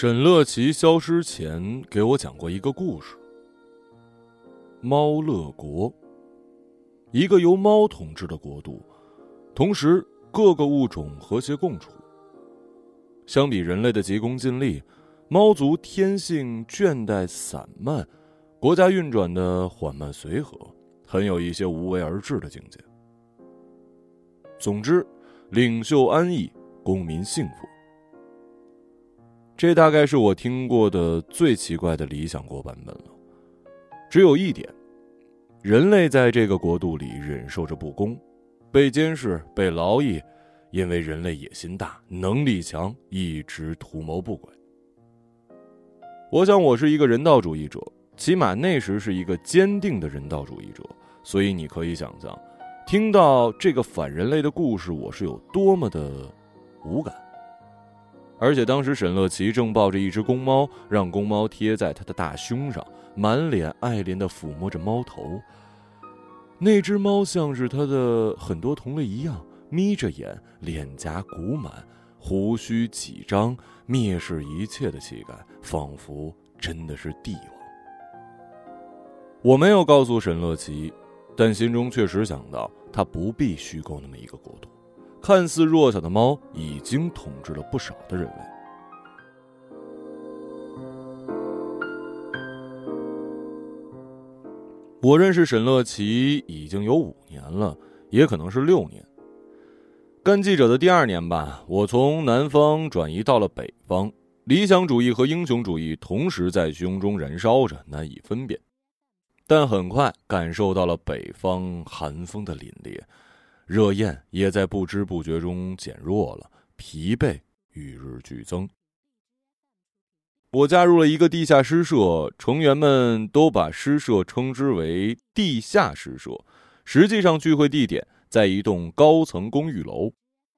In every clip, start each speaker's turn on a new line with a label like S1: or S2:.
S1: 沈乐琪消失前给我讲过一个故事：猫乐国，一个由猫统治的国度，同时各个物种和谐共处。相比人类的急功近利，猫族天性倦怠散漫，国家运转的缓慢随和，很有一些无为而治的境界。总之，领袖安逸，公民幸福。这大概是我听过的最奇怪的理想国版本了。只有一点，人类在这个国度里忍受着不公，被监视、被劳役，因为人类野心大、能力强，一直图谋不轨。我想我是一个人道主义者，起码那时是一个坚定的人道主义者，所以你可以想象，听到这个反人类的故事，我是有多么的无感。而且当时沈乐琪正抱着一只公猫，让公猫贴在他的大胸上，满脸爱怜的抚摸着猫头。那只猫像是他的很多同类一样，眯着眼，脸颊鼓满，胡须几张，蔑视一切的气概，仿佛真的是帝王。我没有告诉沈乐琪，但心中确实想到，他不必虚构那么一个国度。看似弱小的猫已经统治了不少的人类。我认识沈乐琪已经有五年了，也可能是六年。干记者的第二年吧，我从南方转移到了北方，理想主义和英雄主义同时在胸中燃烧着，难以分辨。但很快感受到了北方寒风的凛冽。热焰也在不知不觉中减弱了，疲惫与日俱增。我加入了一个地下诗社，成员们都把诗社称之为“地下诗社”。实际上，聚会地点在一栋高层公寓楼，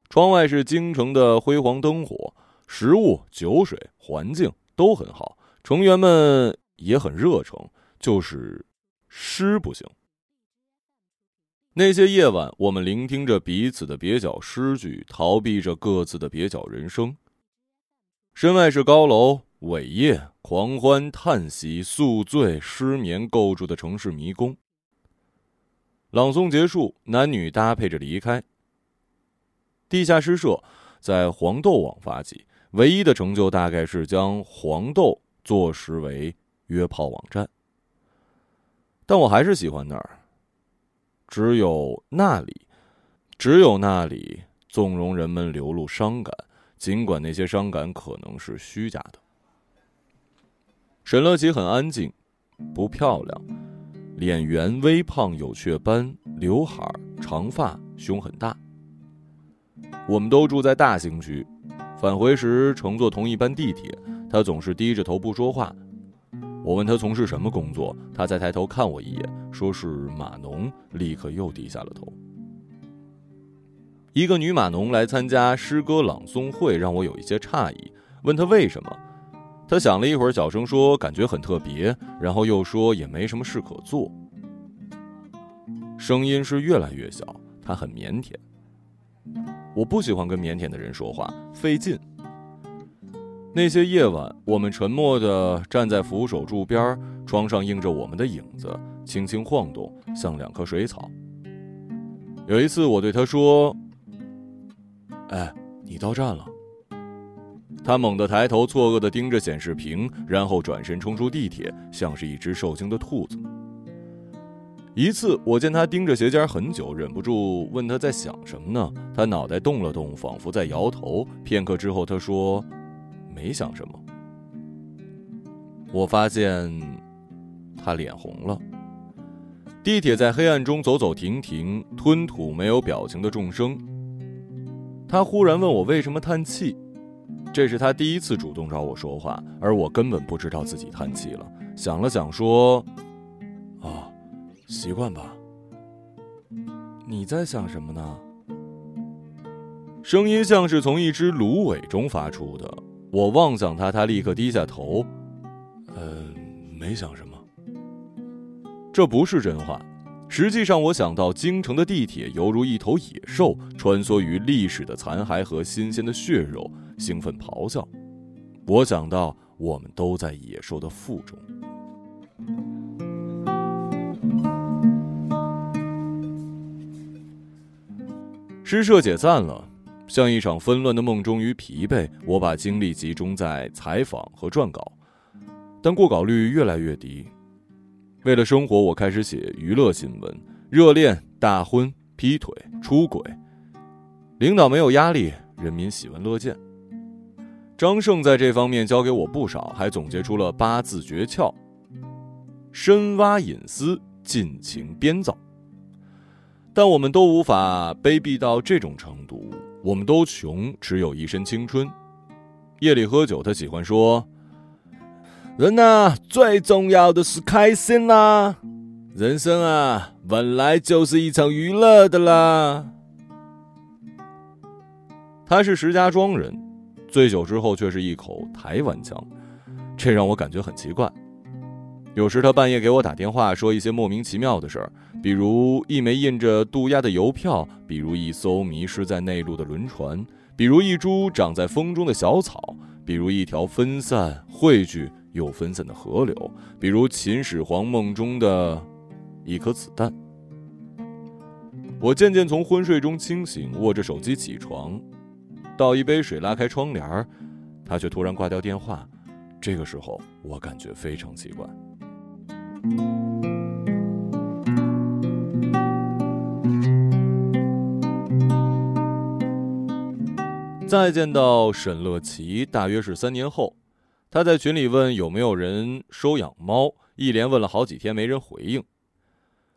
S1: 窗外是京城的辉煌灯火，食物、酒水、环境都很好，成员们也很热诚，就是诗不行。那些夜晚，我们聆听着彼此的蹩脚诗句，逃避着各自的蹩脚人生。身外是高楼、伟业、狂欢、叹息、宿醉、失眠构筑的城市迷宫。朗诵结束，男女搭配着离开。地下诗社在黄豆网发起，唯一的成就大概是将黄豆坐实为约炮网站。但我还是喜欢那儿。只有那里，只有那里纵容人们流露伤感，尽管那些伤感可能是虚假的。沈乐琪很安静，不漂亮，脸圆微胖有雀斑，刘海长发，胸很大。我们都住在大兴区，返回时乘坐同一班地铁，他总是低着头不说话。我问他从事什么工作，他才抬头看我一眼，说是码农，立刻又低下了头。一个女码农来参加诗歌朗诵会，让我有一些诧异，问她为什么。她想了一会儿，小声说：“感觉很特别。”然后又说：“也没什么事可做。”声音是越来越小，她很腼腆。我不喜欢跟腼腆的人说话，费劲。那些夜晚，我们沉默地站在扶手柱边，窗上映着我们的影子，轻轻晃动，像两棵水草。有一次，我对他说：“哎，你到站了。”他猛地抬头，错愕地盯着显示屏，然后转身冲出地铁，像是一只受惊的兔子。一次，我见他盯着鞋尖很久，忍不住问他在想什么呢？他脑袋动了动，仿佛在摇头。片刻之后，他说。没想什么，我发现他脸红了。地铁在黑暗中走走停停，吞吐没有表情的众生。他忽然问我为什么叹气，这是他第一次主动找我说话，而我根本不知道自己叹气了。想了想说：“啊，习惯吧。”你在想什么呢？声音像是从一只芦苇中发出的。我望向他，他立刻低下头。嗯，没想什么。这不是真话。实际上，我想到京城的地铁犹如一头野兽，穿梭于历史的残骸和新鲜的血肉，兴奋咆哮。我想到我们都在野兽的腹中。诗社解散了，像一场纷乱的梦中于疲惫，我把精力集中在采访和撰稿，但过稿率越来越低。为了生活，我开始写娱乐新闻：热恋、大婚、劈腿、出轨。领导没有压力，人民喜闻乐见。张胜在这方面教给我不少，还总结出了八字诀窍：深挖隐私，尽情编造。但我们都无法卑鄙到这种程度。我们都穷，只有一身青春。夜里喝酒，他喜欢说：“人呐，最重要的是开心啦！人生啊，本来就是一场娱乐的啦。”他是石家庄人，醉酒之后却是一口台湾腔，这让我感觉很奇怪。有时他半夜给我打电话，说一些莫名其妙的事儿。比如一枚印着渡鸦的邮票，比如一艘迷失在内陆的轮船，比如一株长在风中的小草，比如一条分散汇聚又分散的河流，比如秦始皇梦中的一颗子弹。我渐渐从昏睡中清醒，握着手机起床，倒一杯水，拉开窗帘儿他却突然挂掉电话。这个时候，我感觉非常奇怪。再见到沈乐琪，大约是三年后，他在群里问有没有人收养猫，一连问了好几天，没人回应。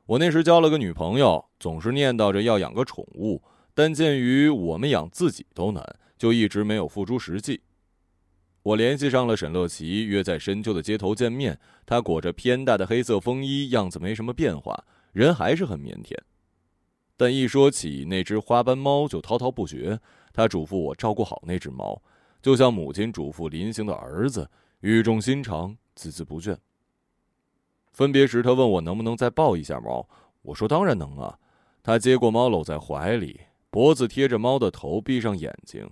S1: 我那时交了个女朋友，总是念叨着要养个宠物，但鉴于我们养自己都难，就一直没有付诸实际。我联系上了沈乐琪，约在深秋的街头见面。他裹着偏大的黑色风衣，样子没什么变化，人还是很腼腆。但一说起那只花斑猫，就滔滔不绝。他嘱咐我照顾好那只猫，就像母亲嘱咐临行的儿子，语重心长，孜孜不倦。分别时，他问我能不能再抱一下猫，我说当然能啊。他接过猫，搂在怀里，脖子贴着猫的头，闭上眼睛。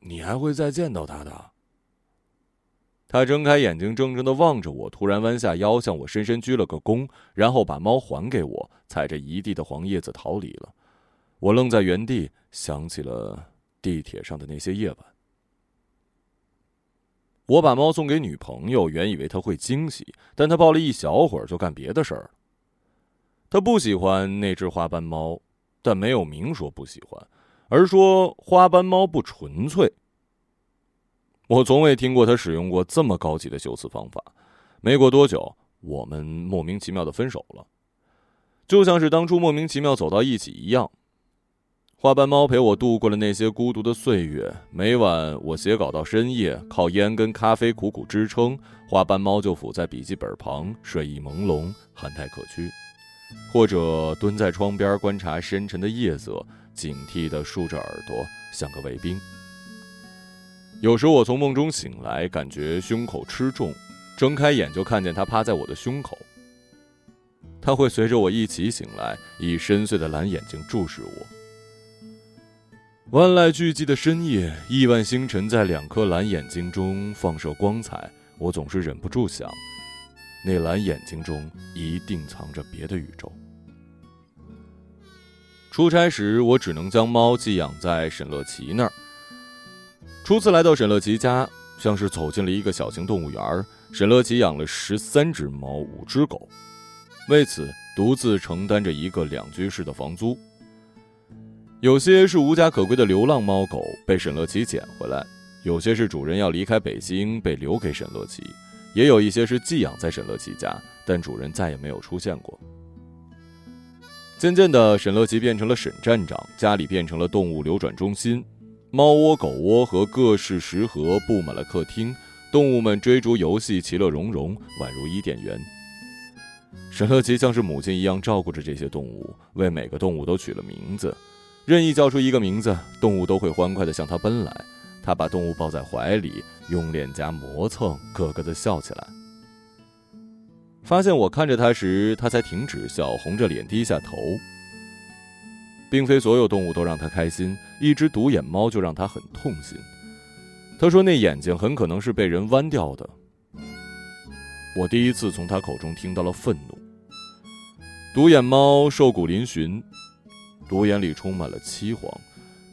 S1: 你还会再见到他的。他睁开眼睛，怔怔的望着我，突然弯下腰，向我深深鞠了个躬，然后把猫还给我，踩着一地的黄叶子逃离了。我愣在原地，想起了地铁上的那些夜晚。我把猫送给女朋友，原以为她会惊喜，但她抱了一小会儿就干别的事儿了。她不喜欢那只花斑猫，但没有明说不喜欢，而说花斑猫不纯粹。我从未听过他使用过这么高级的修辞方法。没过多久，我们莫名其妙的分手了，就像是当初莫名其妙走到一起一样。花斑猫陪我度过了那些孤独的岁月。每晚我写稿到深夜，靠烟跟咖啡苦苦支撑，花斑猫就伏在笔记本旁，睡意朦胧，憨态可掬；或者蹲在窗边观察深沉的夜色，警惕地竖着耳朵，像个卫兵。有时我从梦中醒来，感觉胸口吃重，睁开眼就看见他趴在我的胸口。他会随着我一起醒来，以深邃的蓝眼睛注视我。万籁俱寂的深夜，亿万星辰在两颗蓝眼睛中放射光彩。我总是忍不住想，那蓝眼睛中一定藏着别的宇宙。出差时，我只能将猫寄养在沈乐琪那儿。初次来到沈乐琪家，像是走进了一个小型动物园。沈乐琪养了十三只猫，五只狗，为此独自承担着一个两居室的房租。有些是无家可归的流浪猫狗被沈乐琪捡回来，有些是主人要离开北京被留给沈乐琪，也有一些是寄养在沈乐琪家，但主人再也没有出现过。渐渐的，沈乐琪变成了沈站长，家里变成了动物流转中心，猫窝、狗窝和各式食盒布满了客厅，动物们追逐游戏，其乐融融，宛如伊甸园。沈乐琪像是母亲一样照顾着这些动物，为每个动物都取了名字。任意叫出一个名字，动物都会欢快地向他奔来。他把动物抱在怀里，用脸颊磨蹭，咯咯地笑起来。发现我看着他时，他才停止笑，红着脸低下头。并非所有动物都让他开心，一只独眼猫就让他很痛心。他说那眼睛很可能是被人剜掉的。我第一次从他口中听到了愤怒。独眼猫瘦骨嶙峋，独眼里充满了凄惶，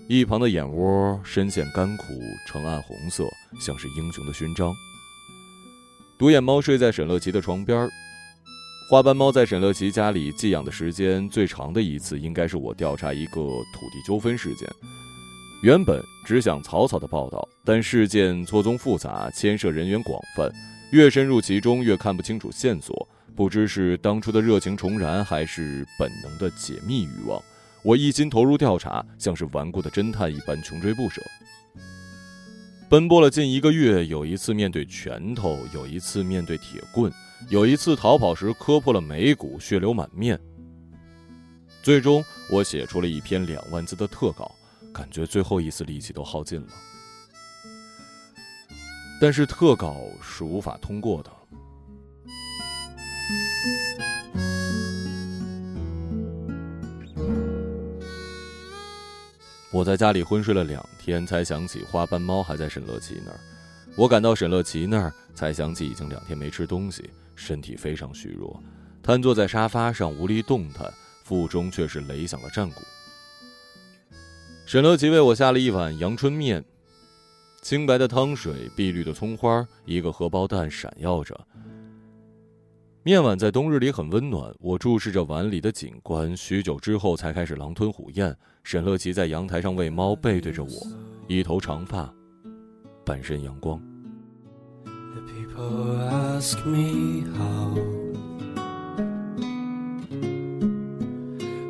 S1: 一旁的眼窝深陷干枯，呈暗红色，像是英雄的勋章。独眼猫睡在沈乐琪的床边花斑猫在沈乐琪家里寄养的时间最长的一次，应该是我调查一个土地纠纷事件。原本只想草草的报道，但事件错综复杂，牵涉人员广泛，越深入其中越看不清楚线索。不知是当初的热情重燃，还是本能的解密欲望，我一心投入调查，像是顽固的侦探一般穷追不舍。奔波了近一个月，有一次面对拳头，有一次面对铁棍，有一次逃跑时磕破了眉骨，血流满面。最终，我写出了一篇两万字的特稿，感觉最后一丝力气都耗尽了。但是特稿是无法通过的。我在家里昏睡了两天，才想起花斑猫还在沈乐琪那儿。我赶到沈乐琪那儿，才想起已经两天没吃东西，身体非常虚弱，瘫坐在沙发上无力动弹，腹中却是擂响了战鼓。沈乐琪为我下了一碗阳春面，清白的汤水，碧绿的葱花，一个荷包蛋闪耀着。面碗在冬日里很温暖，我注视着碗里的景观，许久之后才开始狼吞虎咽。沈乐琪在阳台上喂猫，背对着我，一头长发，半身阳光。The people ask me how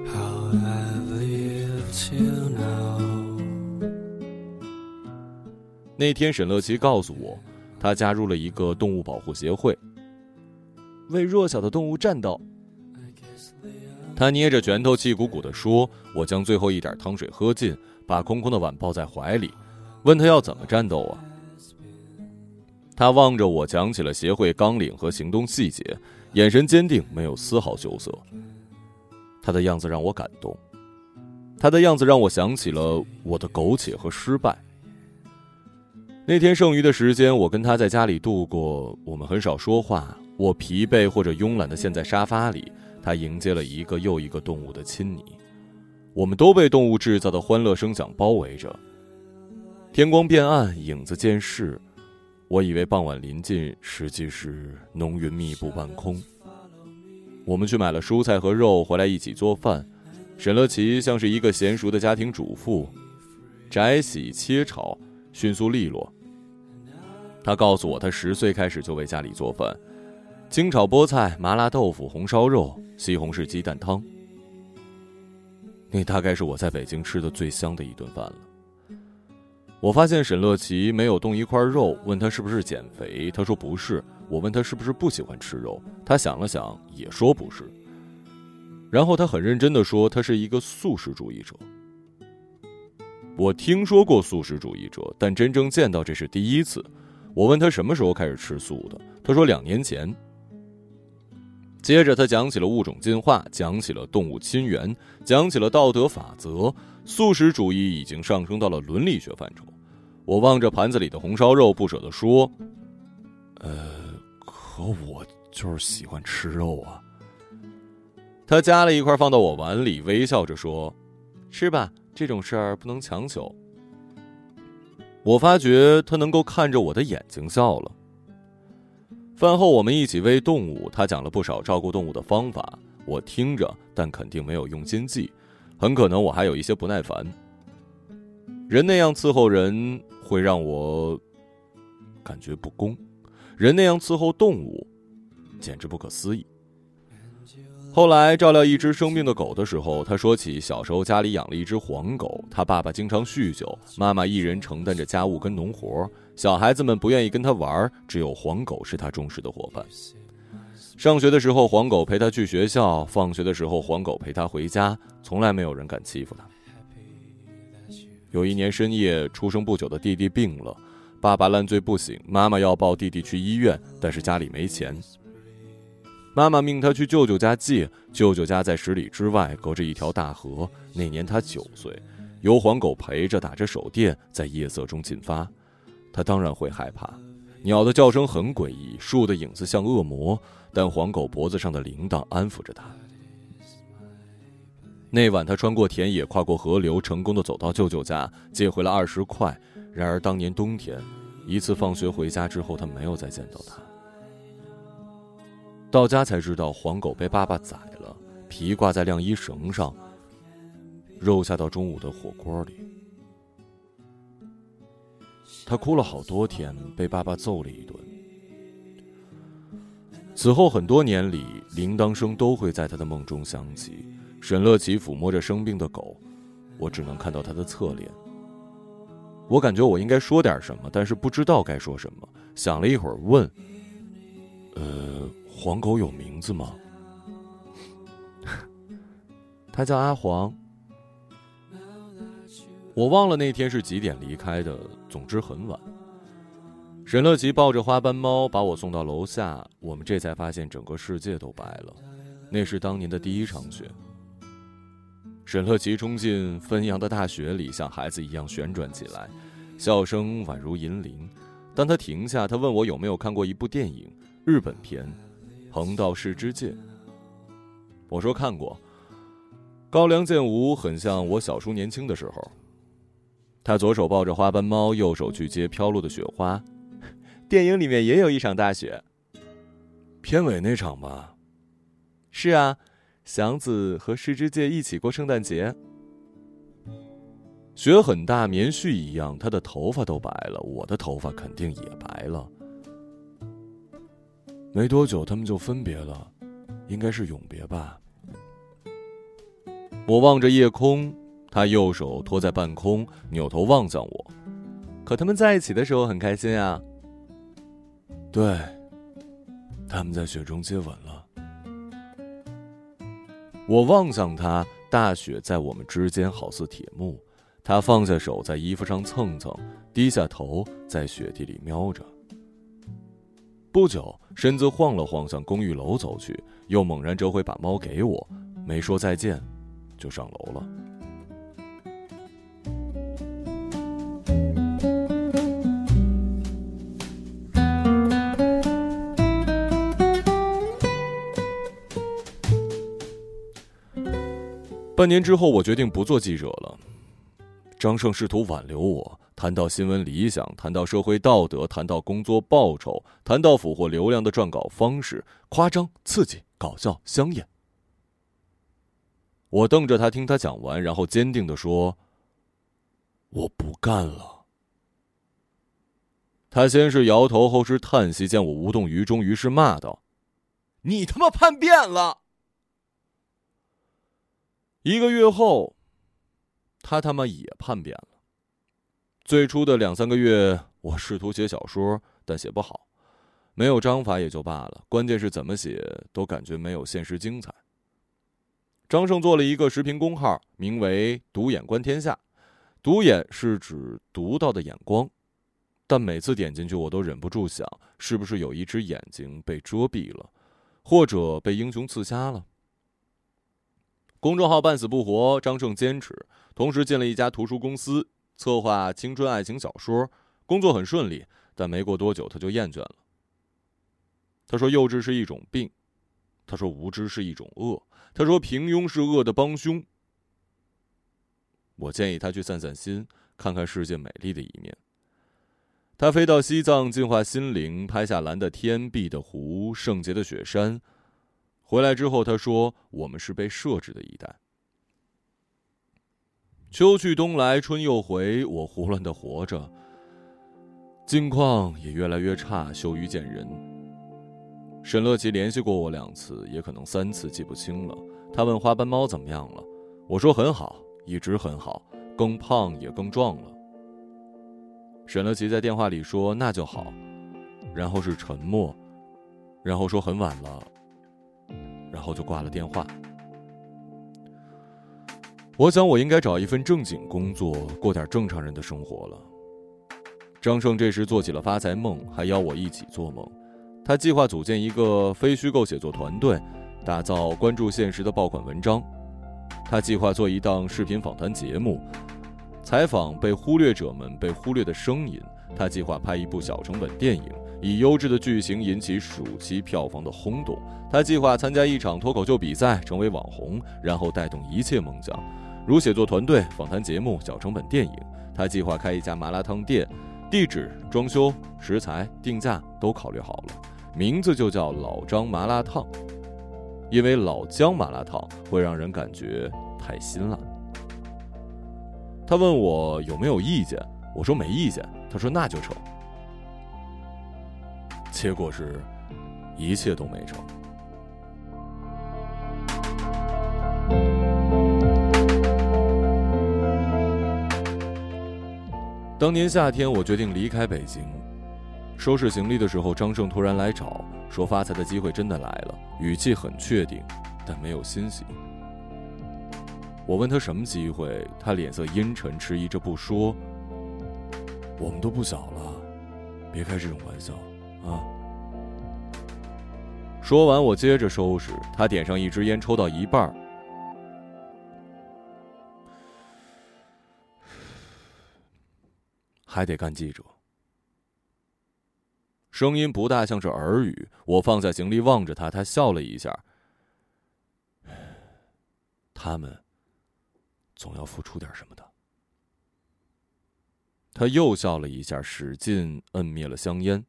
S1: how I've 那天，沈乐琪告诉我，他加入了一个动物保护协会。为弱小的动物战斗。他捏着拳头，气鼓鼓地说：“我将最后一点汤水喝尽，把空空的碗抱在怀里，问他要怎么战斗啊？”他望着我，讲起了协会纲领和行动细节，眼神坚定，没有丝毫羞涩。他的样子让我感动，他的样子让我想起了我的苟且和失败。那天剩余的时间，我跟他在家里度过，我们很少说话。我疲惫或者慵懒的陷在沙发里，他迎接了一个又一个动物的亲昵，我们都被动物制造的欢乐声响包围着。天光变暗，影子渐逝，我以为傍晚临近，实际是浓云密布半空。我们去买了蔬菜和肉回来一起做饭，沈乐琪像是一个娴熟的家庭主妇，摘洗切炒迅速利落。他告诉我，他十岁开始就为家里做饭。清炒菠菜、麻辣豆腐、红烧肉、西红柿鸡蛋汤，那大概是我在北京吃的最香的一顿饭了。我发现沈乐琪没有动一块肉，问他是不是减肥，他说不是。我问他是不是不喜欢吃肉，他想了想，也说不是。然后他很认真的说，他是一个素食主义者。我听说过素食主义者，但真正见到这是第一次。我问他什么时候开始吃素的，他说两年前。接着，他讲起了物种进化，讲起了动物亲缘，讲起了道德法则。素食主义已经上升到了伦理学范畴。我望着盘子里的红烧肉，不舍得说：“呃，可我就是喜欢吃肉啊。”他夹了一块放到我碗里，微笑着说：“吃吧，这种事儿不能强求。”我发觉他能够看着我的眼睛笑了。饭后，我们一起喂动物。他讲了不少照顾动物的方法，我听着，但肯定没有用心记。很可能我还有一些不耐烦。人那样伺候人，会让我感觉不公；人那样伺候动物，简直不可思议。后来照料一只生病的狗的时候，他说起小时候家里养了一只黄狗，他爸爸经常酗酒，妈妈一人承担着家务跟农活，小孩子们不愿意跟他玩，只有黄狗是他忠实的伙伴。上学的时候，黄狗陪他去学校；放学的时候，黄狗陪他回家，从来没有人敢欺负他。有一年深夜，出生不久的弟弟病了，爸爸烂醉不醒，妈妈要抱弟弟去医院，但是家里没钱。妈妈命他去舅舅家借，舅舅家在十里之外，隔着一条大河。那年他九岁，由黄狗陪着，打着手电，在夜色中进发。他当然会害怕。鸟的叫声很诡异，树的影子像恶魔，但黄狗脖子上的铃铛安抚着他。那晚，他穿过田野，跨过河流，成功的走到舅舅家，借回了二十块。然而，当年冬天，一次放学回家之后，他没有再见到他。到家才知道，黄狗被爸爸宰了，皮挂在晾衣绳上，肉下到中午的火锅里。他哭了好多天，被爸爸揍了一顿。此后很多年里，铃铛声都会在他的梦中响起。沈乐琪抚摸着生病的狗，我只能看到他的侧脸。我感觉我应该说点什么，但是不知道该说什么。想了一会儿，问：“呃，黄狗有名字吗？” 他叫阿黄。我忘了那天是几点离开的，总之很晚。沈乐琪抱着花斑猫把我送到楼下，我们这才发现整个世界都白了。那是当年的第一场雪。沈乐琪冲进汾阳的大雪里，像孩子一样旋转起来，笑声宛如银铃。当他停下，他问我有没有看过一部电影，日本片《横道世之介》。我说看过，高粱健吾很像我小叔年轻的时候。他左手抱着花斑猫，右手去接飘落的雪花。电影里面也有一场大雪，片尾那场吧？是啊。祥子和世之介一起过圣诞节，雪很大，棉絮一样，他的头发都白了，我的头发肯定也白了。没多久，他们就分别了，应该是永别吧。我望着夜空，他右手托在半空，扭头望向我。可他们在一起的时候很开心啊。对，他们在雪中接吻了。我望向他，大雪在我们之间好似铁幕。他放下手，在衣服上蹭蹭，低下头，在雪地里瞄着。不久，身子晃了晃，向公寓楼走去，又猛然折回，把猫给我，没说再见，就上楼了。半年之后，我决定不做记者了。张胜试图挽留我，谈到新闻理想，谈到社会道德，谈到工作报酬，谈到俘获流量的撰稿方式，夸张、刺激、搞笑、香艳。我瞪着他，听他讲完，然后坚定的说：“我不干了。”他先是摇头，后是叹息，见我无动于衷，于是骂道：“你他妈叛变了！”一个月后，他他妈也叛变了。最初的两三个月，我试图写小说，但写不好，没有章法也就罢了，关键是怎么写都感觉没有现实精彩。张胜做了一个视频公号，名为“独眼观天下”，独眼是指独到的眼光，但每次点进去，我都忍不住想，是不是有一只眼睛被遮蔽了，或者被英雄刺瞎了。公众号半死不活，张胜坚持，同时进了一家图书公司，策划青春爱情小说，工作很顺利。但没过多久，他就厌倦了。他说：“幼稚是一种病。”他说：“无知是一种恶。”他说：“平庸是恶的帮凶。”我建议他去散散心，看看世界美丽的一面。他飞到西藏净化心灵，拍下蓝的天、碧的湖、圣洁的雪山。回来之后，他说：“我们是被设置的一代。”秋去冬来，春又回，我胡乱的活着，境况也越来越差，羞于见人。沈乐琪联系过我两次，也可能三次，记不清了。他问花斑猫怎么样了，我说很好，一直很好，更胖也更壮了。沈乐琪在电话里说：“那就好。”然后是沉默，然后说：“很晚了。”然后就挂了电话。我想，我应该找一份正经工作，过点正常人的生活了。张胜这时做起了发财梦，还邀我一起做梦。他计划组建一个非虚构写作团队，打造关注现实的爆款文章。他计划做一档视频访谈节目，采访被忽略者们被忽略的声音。他计划拍一部小成本电影，以优质的剧情引起暑期票房的轰动。他计划参加一场脱口秀比赛，成为网红，然后带动一切梦想，如写作团队、访谈节目、小成本电影。他计划开一家麻辣烫店，地址、装修、食材、定价都考虑好了，名字就叫老张麻辣烫，因为老姜麻辣烫会让人感觉太辛辣。他问我有没有意见，我说没意见。他说那就成。结果是，一切都没成。当年夏天，我决定离开北京，收拾行李的时候，张胜突然来找，说发财的机会真的来了，语气很确定，但没有欣喜。我问他什么机会，他脸色阴沉，迟疑着不说。我们都不小了，别开这种玩笑啊！说完，我接着收拾。他点上一支烟，抽到一半还得干记者。声音不大像是耳语。我放下行李，望着他，他笑了一下。他们总要付出点什么的。他又笑了一下，使劲摁灭了香烟。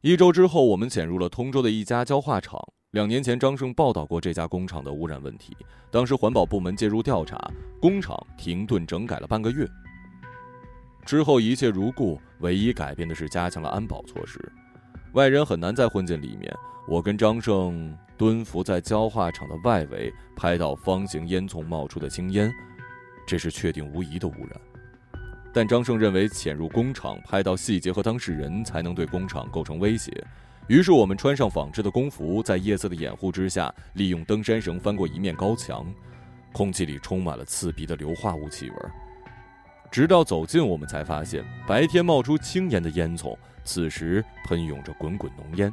S1: 一周之后，我们潜入了通州的一家焦化厂。两年前，张胜报道过这家工厂的污染问题，当时环保部门介入调查，工厂停顿整改了半个月。之后一切如故，唯一改变的是加强了安保措施，外人很难再混进里面。我跟张胜蹲伏在焦化厂的外围，拍到方形烟囱冒出的青烟，这是确定无疑的污染。但张胜认为潜入工厂拍到细节和当事人才能对工厂构成威胁，于是我们穿上纺织的工服，在夜色的掩护之下，利用登山绳翻过一面高墙，空气里充满了刺鼻的硫化物气味。直到走近，我们才发现白天冒出青烟的烟囱，此时喷涌着滚滚浓烟。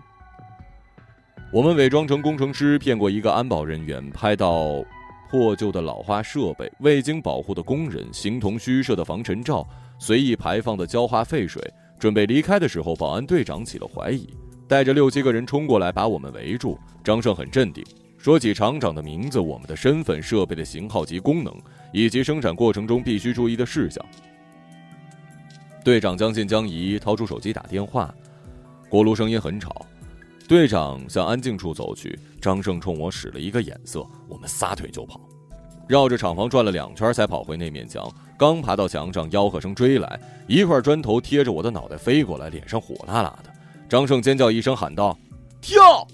S1: 我们伪装成工程师，骗过一个安保人员，拍到。破旧的老化设备、未经保护的工人、形同虚设的防尘罩、随意排放的焦化废水。准备离开的时候，保安队长起了怀疑，带着六七个人冲过来把我们围住。张胜很镇定，说起厂长的名字、我们的身份、设备的型号及功能，以及生产过程中必须注意的事项。队长将信将疑，掏出手机打电话，锅炉声音很吵。队长向安静处走去，张胜冲我使了一个眼色，我们撒腿就跑，绕着厂房转了两圈才跑回那面墙。刚爬到墙上，吆喝声追来，一块砖头贴着我的脑袋飞过来，脸上火辣辣的。张胜尖叫一声，喊道：“跳！”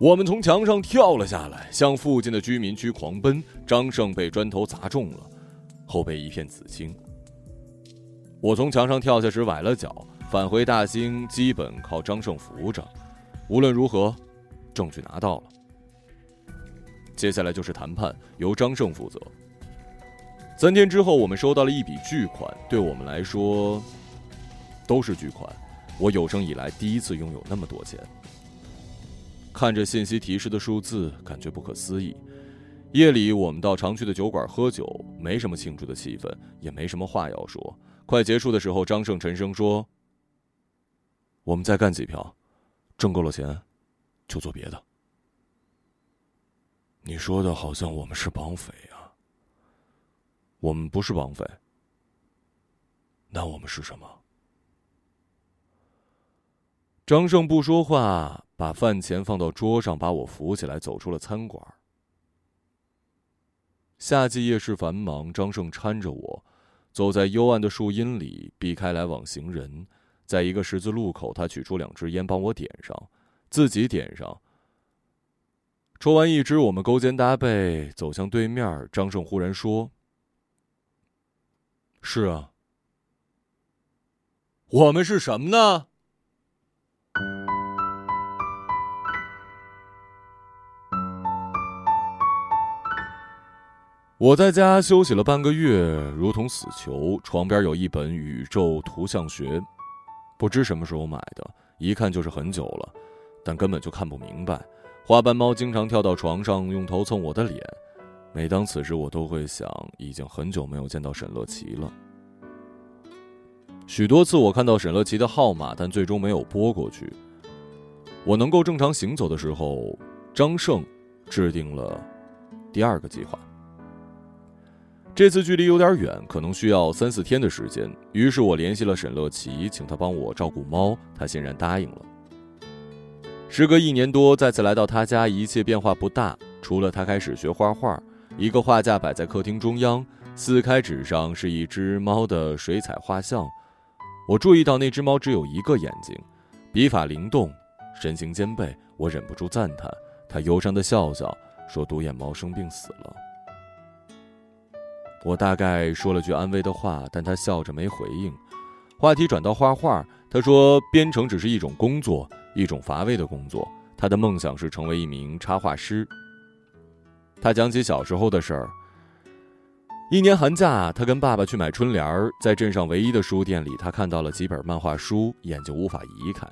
S1: 我们从墙上跳了下来，向附近的居民区狂奔。张胜被砖头砸中了，后背一片紫青。我从墙上跳下时崴了脚。返回大兴，基本靠张胜扶着。无论如何，证据拿到了。接下来就是谈判，由张胜负责。三天之后，我们收到了一笔巨款，对我们来说都是巨款。我有生以来第一次拥有那么多钱。看着信息提示的数字，感觉不可思议。夜里，我们到常去的酒馆喝酒，没什么庆祝的气氛，也没什么话要说。快结束的时候，张胜沉声说。我们再干几票，挣够了钱，就做别的。你说的好像我们是绑匪啊？我们不是绑匪，那我们是什么？张胜不说话，把饭钱放到桌上，把我扶起来，走出了餐馆。夏季夜市繁忙，张胜搀着我，走在幽暗的树荫里，避开来往行人。在一个十字路口，他取出两支烟，帮我点上，自己点上。抽完一支，我们勾肩搭背走向对面。张胜忽然说：“是啊，我们是什么呢？”我在家休息了半个月，如同死囚。床边有一本《宇宙图像学》。不知什么时候买的，一看就是很久了，但根本就看不明白。花斑猫经常跳到床上，用头蹭我的脸。每当此时，我都会想，已经很久没有见到沈乐琪了。许多次我看到沈乐琪的号码，但最终没有拨过去。我能够正常行走的时候，张胜制定了第二个计划。这次距离有点远，可能需要三四天的时间。于是我联系了沈乐琪，请他帮我照顾猫，他欣然答应了。时隔一年多，再次来到他家，一切变化不大，除了他开始学画画。一个画架摆在客厅中央，撕开纸上是一只猫的水彩画像。我注意到那只猫只有一个眼睛，笔法灵动，身形兼备。我忍不住赞叹。他忧伤的笑笑，说：“独眼猫生病死了。”我大概说了句安慰的话，但他笑着没回应。话题转到画画，他说：“编程只是一种工作，一种乏味的工作。他的梦想是成为一名插画师。”他讲起小时候的事儿。一年寒假，他跟爸爸去买春联儿，在镇上唯一的书店里，他看到了几本漫画书，眼睛无法移开。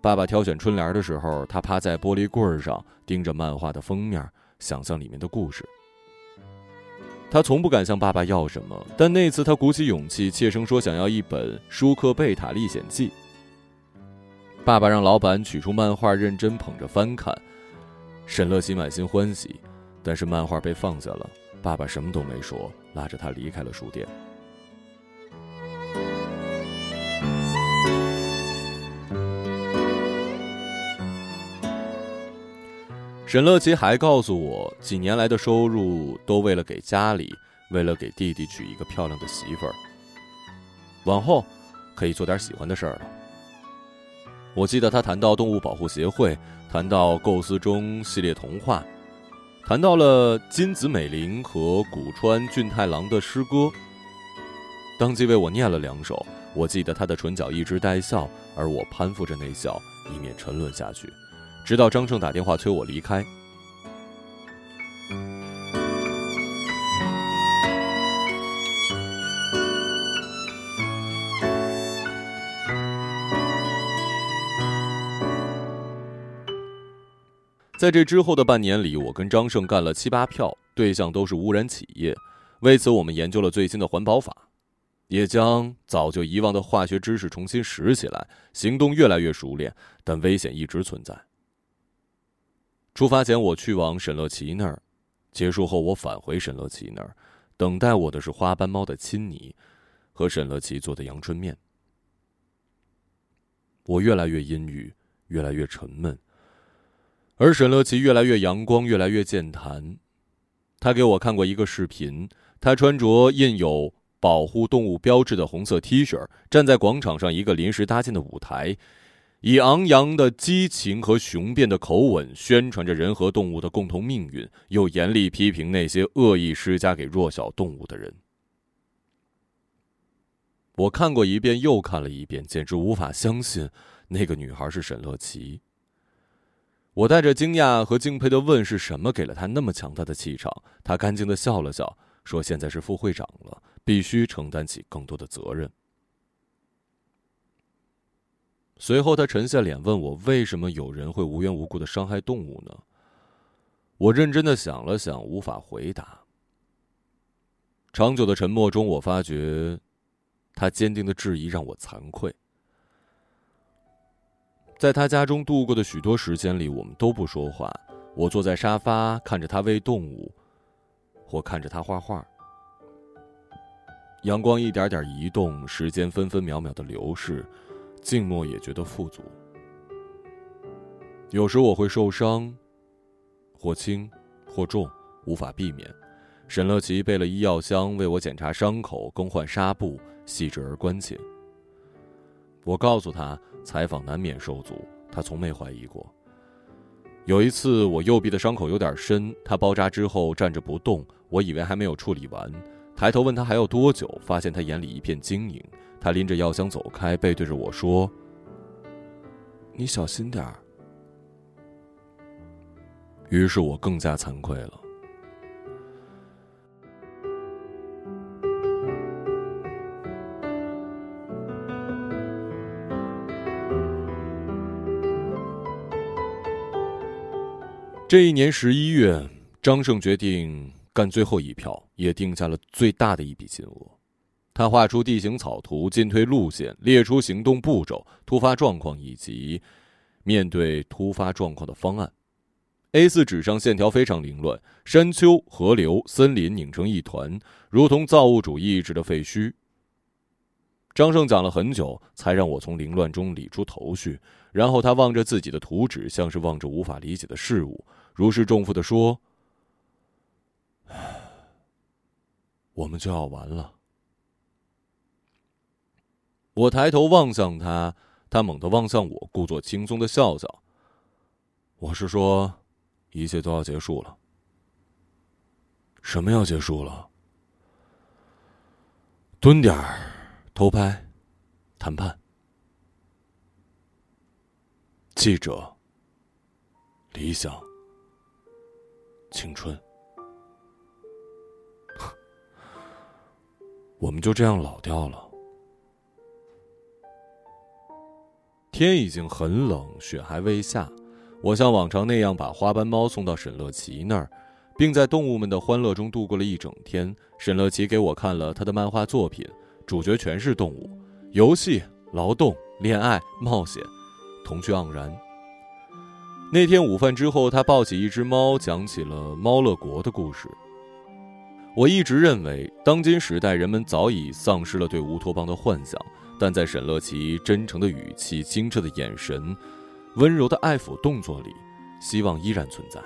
S1: 爸爸挑选春联的时候，他趴在玻璃柜上，盯着漫画的封面，想象里面的故事。他从不敢向爸爸要什么，但那次他鼓起勇气，怯声说想要一本《舒克贝塔历险记》。爸爸让老板取出漫画，认真捧着翻看。沈乐琪满心欢喜。但是漫画被放下了，爸爸什么都没说，拉着他离开了书店。沈乐琪还告诉我，几年来的收入都为了给家里，为了给弟弟娶一个漂亮的媳妇儿。往后可以做点喜欢的事儿了。我记得他谈到动物保护协会，谈到构思中系列童话。谈到了金子美玲和古川俊太郎的诗歌，当即为我念了两首。我记得他的唇角一直带笑，而我攀附着那笑，以免沉沦下去。直到张胜打电话催我离开。在这之后的半年里，我跟张胜干了七八票，对象都是污染企业。为此，我们研究了最新的环保法，也将早就遗忘的化学知识重新拾起来，行动越来越熟练，但危险一直存在。出发前，我去往沈乐琪那儿；结束后，我返回沈乐琪那儿，等待我的是花斑猫的亲昵和沈乐琪做的阳春面。我越来越阴郁，越来越沉闷。而沈乐琪越来越阳光，越来越健谈。他给我看过一个视频，他穿着印有保护动物标志的红色 T 恤，站在广场上一个临时搭建的舞台，以昂扬的激情和雄辩的口吻宣传着人和动物的共同命运，又严厉批评那些恶意施加给弱小动物的人。我看过一遍又看了一遍，简直无法相信那个女孩是沈乐琪。我带着惊讶和敬佩的问：“是什么给了他那么强大的气场？”他干净的笑了笑，说：“现在是副会长了，必须承担起更多的责任。”随后，他沉下脸问我：“为什么有人会无缘无故的伤害动物呢？”我认真的想了想，无法回答。长久的沉默中，我发觉，他坚定的质疑让我惭愧。在他家中度过的许多时间里，我们都不说话。我坐在沙发，看着他喂动物，或看着他画画。阳光一点点移动，时间分分秒秒的流逝，静默也觉得富足。有时我会受伤，或轻，或重，无法避免。沈乐琪备了医药箱，为我检查伤口，更换纱布，细致而关切。我告诉他。采访难免受阻，他从没怀疑过。有一次，我右臂的伤口有点深，他包扎之后站着不动，我以为还没有处理完，抬头问他还要多久，发现他眼里一片晶莹。他拎着药箱走开，背对着我说：“你小心点儿。”于是我更加惭愧了。这一年十一月，张胜决定干最后一票，也定下了最大的一笔金额。他画出地形草图、进退路线，列出行动步骤、突发状况以及面对突发状况的方案。A4 纸上线条非常凌乱，山丘、河流、森林拧成一团，如同造物主意志的废墟。张胜讲了很久，才让我从凌乱中理出头绪。然后他望着自己的图纸，像是望着无法理解的事物，如释重负的说：“ 我们就要完了。”我抬头望向他，他猛地望向我，故作轻松的笑笑。我是说，一切都要结束了。什么要结束了？蹲点儿。偷拍，谈判，记者，理想，青春，我们就这样老掉了。天已经很冷，雪还未下。我像往常那样把花斑猫送到沈乐琪那儿，并在动物们的欢乐中度过了一整天。沈乐琪给我看了他的漫画作品。主角全是动物，游戏、劳动、恋爱、冒险，童趣盎然。那天午饭之后，他抱起一只猫，讲起了猫乐国的故事。我一直认为，当今时代人们早已丧失了对乌托邦的幻想，但在沈乐琪真诚的语气、清澈的眼神、温柔的爱抚动作里，希望依然存在。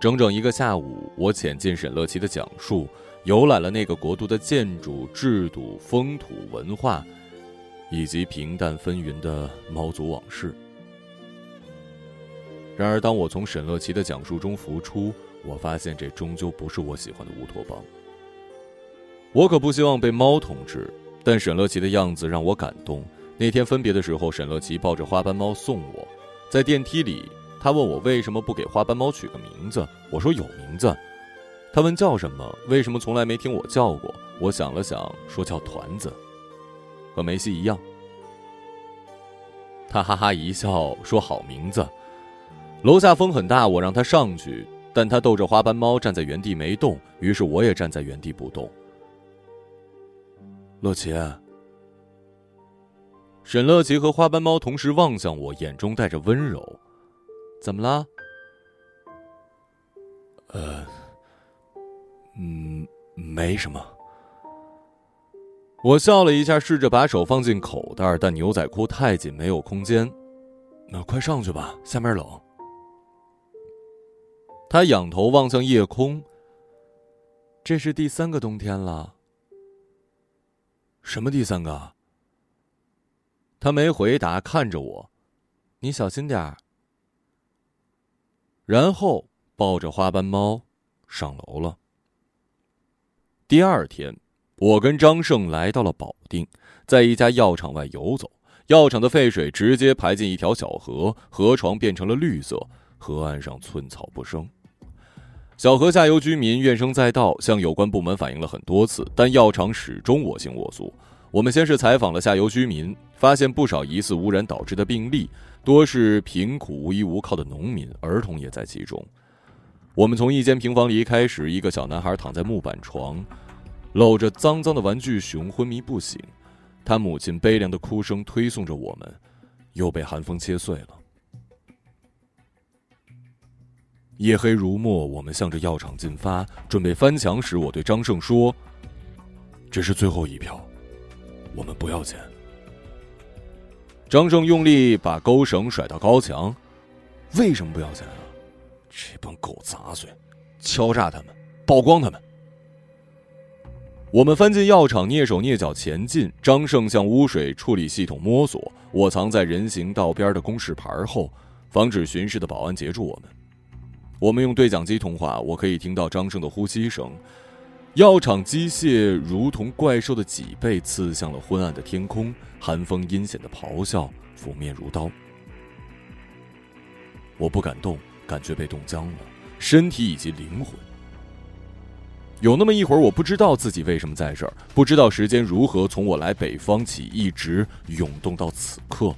S1: 整整一个下午，我潜进沈乐琪的讲述。游览了那个国度的建筑、制度、风土、文化，以及平淡纷纭的猫族往事。然而，当我从沈乐琪的讲述中浮出，我发现这终究不是我喜欢的乌托邦。我可不希望被猫统治，但沈乐琪的样子让我感动。那天分别的时候，沈乐琪抱着花斑猫送我，在电梯里，他问我为什么不给花斑猫取个名字，我说有名字。他问叫什么？为什么从来没听我叫过？我想了想，说叫团子，和梅西一样。他哈哈一笑，说好名字。楼下风很大，我让他上去，但他逗着花斑猫站在原地没动，于是我也站在原地不动。乐琪，沈乐琪和花斑猫同时望向我，眼中带着温柔。怎么了？呃。嗯，没什么。我笑了一下，试着把手放进口袋，但牛仔裤太紧，没有空间。那快上去吧，下面冷。他仰头望向夜空。这是第三个冬天了。什么第三个？他没回答，看着我。你小心点儿。然后抱着花斑猫上楼了。第二天，我跟张胜来到了保定，在一家药厂外游走。药厂的废水直接排进一条小河，河床变成了绿色，河岸上寸草不生。小河下游居民怨声载道，向有关部门反映了很多次，但药厂始终我行我素。我们先是采访了下游居民，发现不少疑似污染导致的病例，多是贫苦无依无靠的农民，儿童也在其中。我们从一间平房离开时，一个小男孩躺在木板床，搂着脏脏的玩具熊，昏迷不醒。他母亲悲凉的哭声推送着我们，又被寒风切碎了。夜黑如墨，我们向着药厂进发，准备翻墙时，我对张胜说：“这是最后一票，我们不要钱。”张胜用力把钩绳甩到高墙，为什么不要钱啊？这帮狗杂碎，敲诈他们，曝光他们。我们翻进药厂，蹑手蹑脚前进。张胜向污水处理系统摸索，我藏在人行道边的公示牌后，防止巡视的保安截住我们。我们用对讲机通话，我可以听到张胜的呼吸声。药厂机械如同怪兽的脊背刺向了昏暗的天空，寒风阴险的咆哮，拂面如刀。我不敢动。感觉被冻僵了，身体以及灵魂。有那么一会儿，我不知道自己为什么在这儿，不知道时间如何从我来北方起一直涌动到此刻。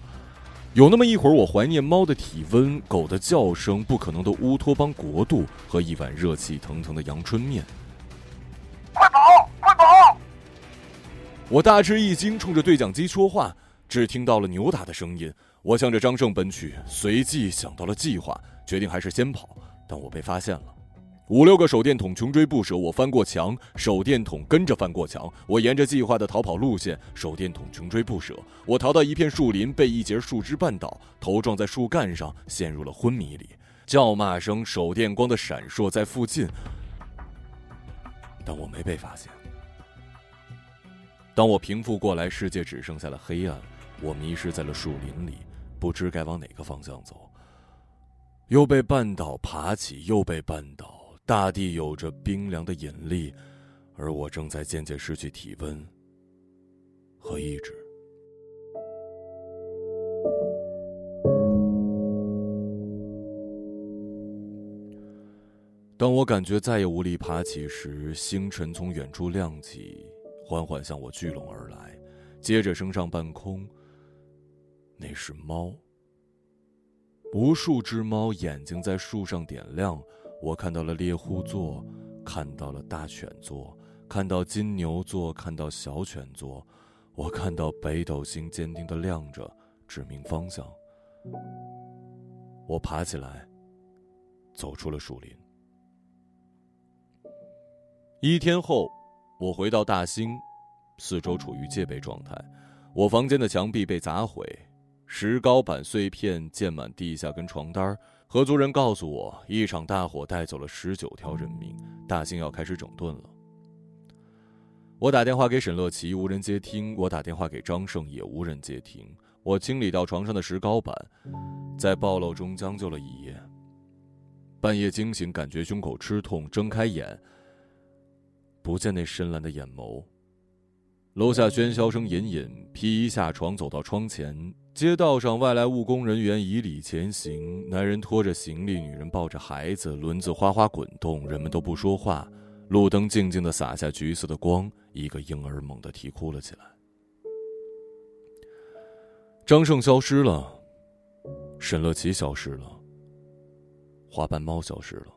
S1: 有那么一会儿，我怀念猫的体温、狗的叫声、不可能的乌托邦国度和一碗热气腾腾的阳春面。
S2: 快跑！快跑！
S1: 我大吃一惊，冲着对讲机说话，只听到了扭打的声音。我向着张胜奔去，随即想到了计划，决定还是先跑。但我被发现了。五六个手电筒穷追不舍，我翻过墙，手电筒跟着翻过墙。我沿着计划的逃跑路线，手电筒穷追不舍。我逃到一片树林，被一截树枝绊倒，头撞在树干上，陷入了昏迷里。叫骂声、手电光的闪烁在附近，但我没被发现。当我平复过来，世界只剩下了黑暗，我迷失在了树林里，不知该往哪个方向走。又被绊倒，爬起，又被绊倒。大地有着冰凉的引力，而我正在渐渐失去体温和意志。当我感觉再也无力爬起时，星辰从远处亮起，缓缓向我聚拢而来，接着升上半空。那是猫，无数只猫眼睛在树上点亮。我看到了猎户座，看到了大犬座，看到金牛座，看到小犬座，我看到北斗星坚定的亮着，指明方向。我爬起来，走出了树林。一天后，我回到大兴，四周处于戒备状态。我房间的墙壁被砸毁，石膏板碎片溅满地下跟床单儿。合租人告诉我，一场大火带走了十九条人命，大兴要开始整顿了。我打电话给沈乐琪，无人接听；我打电话给张胜，也无人接听。我清理掉床上的石膏板，在暴露中将就了一夜。半夜惊醒，感觉胸口吃痛，睁开眼，不见那深蓝的眼眸。楼下喧嚣声隐隐，披衣下床，走到窗前。街道上，外来务工人员以礼前行，男人拖着行李，女人抱着孩子，轮子哗哗滚动，人们都不说话。路灯静静地洒下橘色的光，一个婴儿猛地啼哭了起来。张胜消失了，沈乐琪消失了，花斑猫消失了。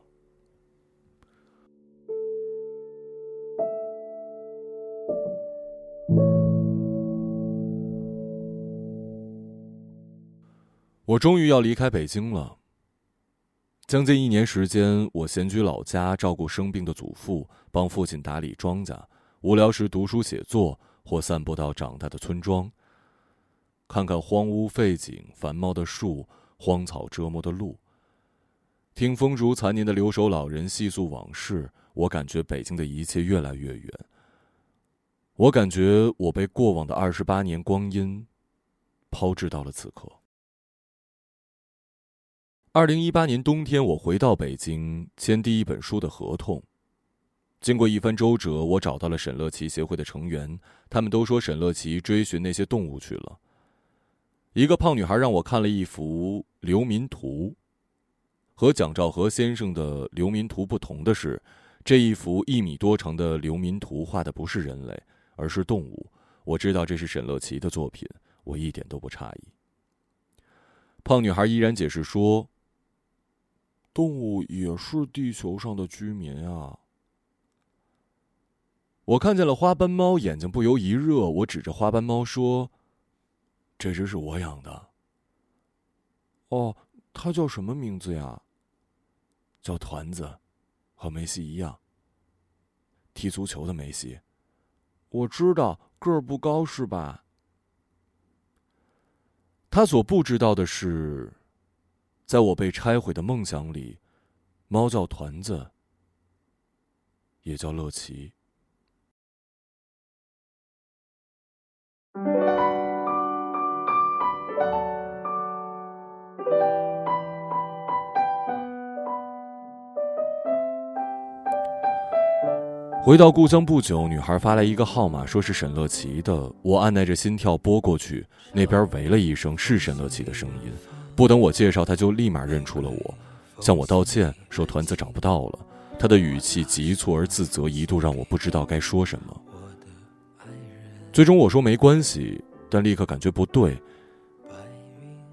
S1: 我终于要离开北京了。将近一年时间，我闲居老家，照顾生病的祖父，帮父亲打理庄稼，无聊时读书写作，或散步到长大的村庄，看看荒芜废景、繁茂的树、荒草折磨的路，听风烛残年的留守老人细诉往事。我感觉北京的一切越来越远。我感觉我被过往的二十八年光阴抛掷到了此刻。二零一八年冬天，我回到北京签第一本书的合同。经过一番周折，我找到了沈乐琪协会的成员，他们都说沈乐琪追寻那些动物去了。一个胖女孩让我看了一幅流民图，和蒋兆和先生的流民图不同的是，这一幅一米多长的流民图画的不是人类，而是动物。我知道这是沈乐琪的作品，我一点都不诧异。胖女孩依然解释说。动物也是地球上的居民啊！我看见了花斑猫，眼睛不由一热。我指着花斑猫说：“这只是我养的。”哦，它叫什么名字呀？叫团子，和梅西一样。踢足球的梅西，我知道，个儿不高是吧？他所不知道的是。在我被拆毁的梦想里，猫叫团子，也叫乐奇。回到故乡不久，女孩发来一个号码，说是沈乐琪的。我按耐着心跳拨过去，那边喂了一声，是沈乐琪的声音。不等我介绍，他就立马认出了我，向我道歉，说团子找不到了。他的语气急促而自责，一度让我不知道该说什么。最终我说没关系，但立刻感觉不对。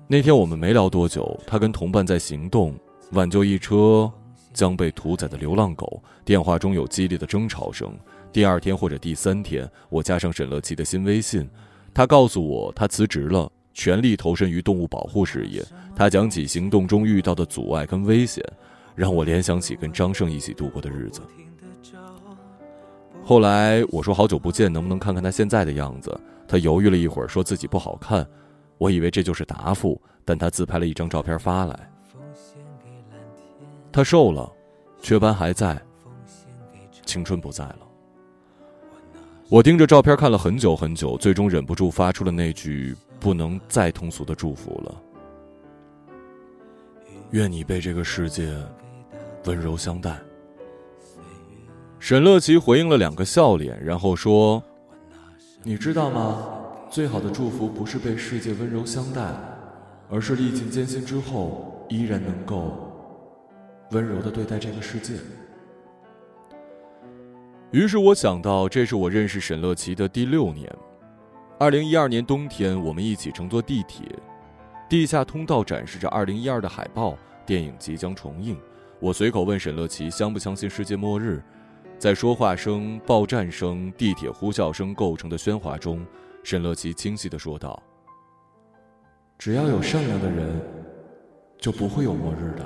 S1: 那天我们没聊多久，他跟同伴在行动，挽救一车将被屠宰的流浪狗。电话中有激烈的争吵声。第二天或者第三天，我加上沈乐琪的新微信，他告诉我他辞职了，全力投身于动物保护事业。他讲起行动中遇到的阻碍跟危险，让我联想起跟张胜一起度过的日子。后来我说好久不见，能不能看看他现在的样子？他犹豫了一会儿，说自己不好看。我以为这就是答复，但他自拍了一张照片发来。他瘦了，雀斑还在，青春不在了。我盯着照片看了很久很久，最终忍不住发出了那句不能再通俗的祝福了：愿你被这个世界温柔相待。沈乐琪回应了两个笑脸，然后说：“你知道吗？最好的祝福不是被世界温柔相待，而是历尽艰辛之后依然能够温柔的对待这个世界。”于是我想到，这是我认识沈乐琪的第六年。二零一二年冬天，我们一起乘坐地铁，地下通道展示着二零一二的海报，电影即将重映。我随口问沈乐琪相不相信世界末日，在说话声、爆战声、地铁呼啸声构成的喧哗中，沈乐琪清晰的说道：“只要有善良的人，就不会有末日的。”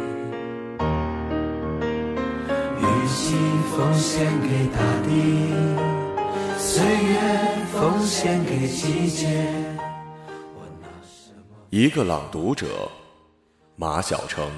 S1: 奉献给大地，岁月奉献给季节。一个朗读者，马晓成。